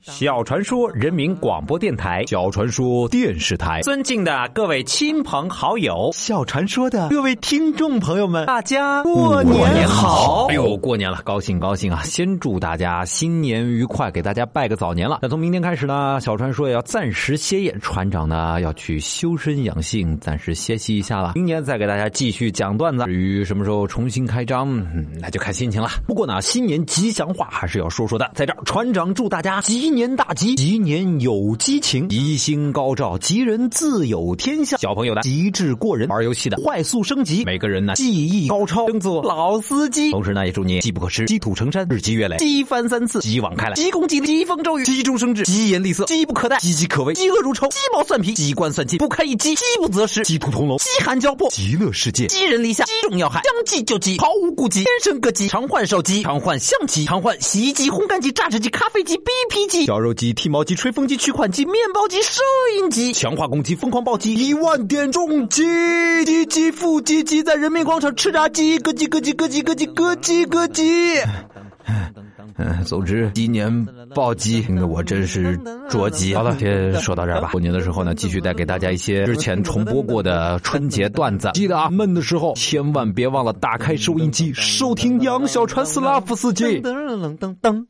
小传说人民广播电台，小传说电视台，尊敬的各位亲朋好友，小传说的各位听众朋友们，大家过年好！哎呦，过年了，高兴高兴啊！先祝大家新年愉快，给大家拜个早年了。那从明天开始呢，小传说也要暂时歇业，船长呢要去修身养性，暂时歇息一下了。明年再给大家继续讲段子。至于什么时候重新开张，那就看心情了。不过呢，新年吉祥话还是要说说的，在这儿，船长祝大家吉年大吉，吉年有激情，吉星高照，吉人自有天下。小朋友的机智过人，玩游戏的快速升级，每个人呢技艺高超，争做老司机。同时呢，也祝你机不可失，积土成山，日积月累，机翻三次，机网开来，急功近利，疾风骤雨，急中生智，疾言厉色，机不可待，岌岌可危，嫉恶如仇，鸡毛蒜皮，机关算尽，不堪一击，机不择食，鸡兔同笼，饥寒交迫，极乐世界，寄人篱下，击中要害，将计就计，毫无顾忌，天生歌姬，常换手机，常换相机，常换洗衣机、烘干机、榨汁机、咖啡机、BP 机、绞肉机、剃毛机、吹风机、取款机、面包机、收音机，强化攻击，疯狂暴击，一万点重击，鸡鸡腹肌鸡在人民广场吃炸鸡，咯叽咯叽咯叽咯叽咯叽咯叽。嗯，总之，今年暴击，我真是着急。好了，先说到这儿吧。过年的时候呢，继续带给大家一些之前重播过的春节段子。记得啊，闷的时候千万别忘了打开收音机，收听杨小川斯拉夫斯基。噔噔噔噔。